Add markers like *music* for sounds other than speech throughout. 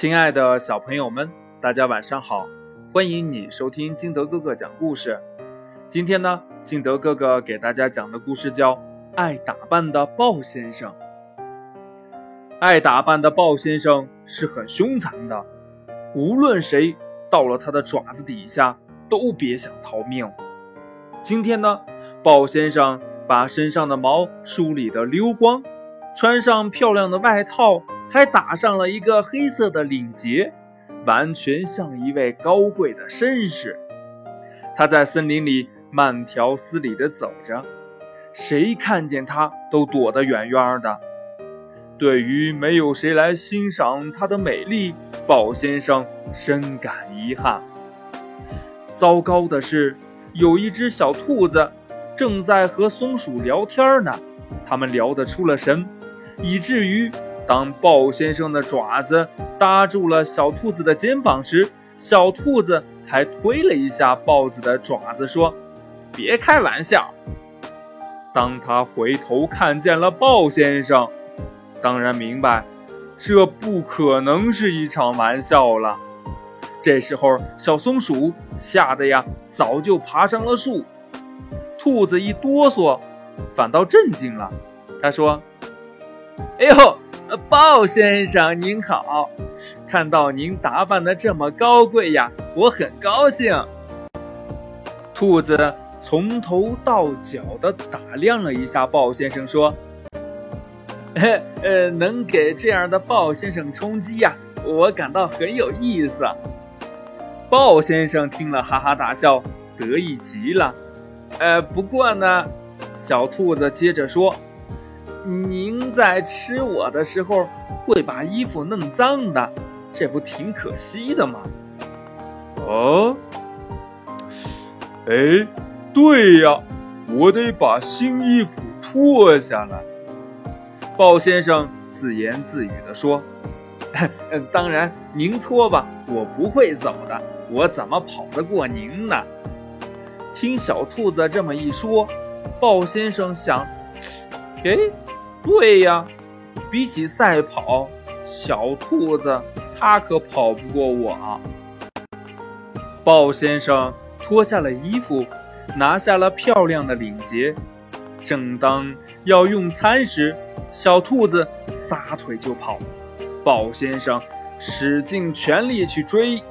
亲爱的小朋友们，大家晚上好！欢迎你收听金德哥哥讲故事。今天呢，金德哥哥给大家讲的故事叫《爱打扮的豹先生》。爱打扮的豹先生是很凶残的，无论谁到了他的爪子底下，都别想逃命。今天呢，豹先生把身上的毛梳理得溜光，穿上漂亮的外套。还打上了一个黑色的领结，完全像一位高贵的绅士。他在森林里慢条斯理地走着，谁看见他都躲得远远的。对于没有谁来欣赏他的美丽，豹先生深感遗憾。糟糕的是，有一只小兔子正在和松鼠聊天呢，他们聊得出了神，以至于。当豹先生的爪子搭住了小兔子的肩膀时，小兔子还推了一下豹子的爪子，说：“别开玩笑。”当他回头看见了豹先生，当然明白，这不可能是一场玩笑了。这时候，小松鼠吓得呀，早就爬上了树。兔子一哆嗦，反倒镇静了。他说：“哎呦！”鲍先生您好，看到您打扮的这么高贵呀，我很高兴。兔子从头到脚的打量了一下鲍先生，说：“嘿呃，能给这样的鲍先生充饥呀，我感到很有意思。”鲍先生听了哈哈大笑，得意极了。呃，不过呢，小兔子接着说。您在吃我的时候会把衣服弄脏的，这不挺可惜的吗？哦，哎，对呀，我得把新衣服脱下来。鲍先生自言自语地说：“ *laughs* 当然，您脱吧，我不会走的，我怎么跑得过您呢？”听小兔子这么一说，鲍先生想。哎，对呀，比起赛跑，小兔子它可跑不过我。豹先生脱下了衣服，拿下了漂亮的领结。正当要用餐时，小兔子撒腿就跑，豹先生使尽全力去追，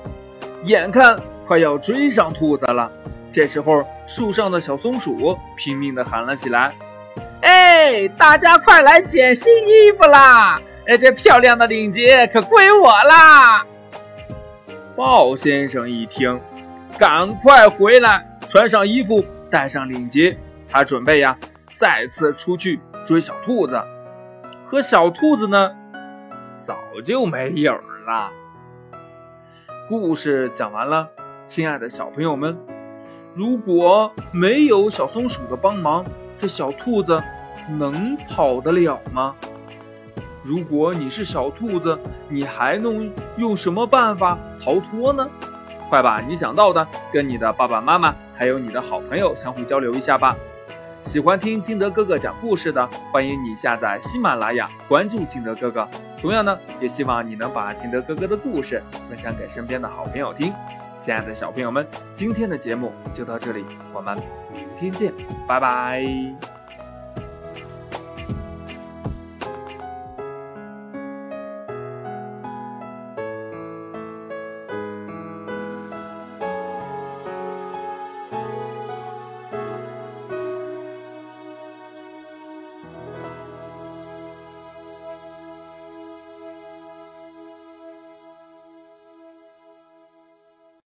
眼看快要追上兔子了。这时候，树上的小松鼠拼命地喊了起来。哎，大家快来捡新衣服啦！哎，这漂亮的领结可归我啦！豹先生一听，赶快回来，穿上衣服，戴上领结，他准备呀，再次出去追小兔子。可小兔子呢，早就没影儿了。故事讲完了，亲爱的小朋友们，如果没有小松鼠的帮忙，这小兔子能跑得了吗？如果你是小兔子，你还能用什么办法逃脱呢？快把你想到的跟你的爸爸妈妈还有你的好朋友相互交流一下吧。喜欢听金德哥哥讲故事的，欢迎你下载喜马拉雅，关注金德哥哥。同样呢，也希望你能把金德哥哥的故事分享给身边的好朋友听。亲爱的小朋友们，今天的节目就到这里，我们明天见，拜拜。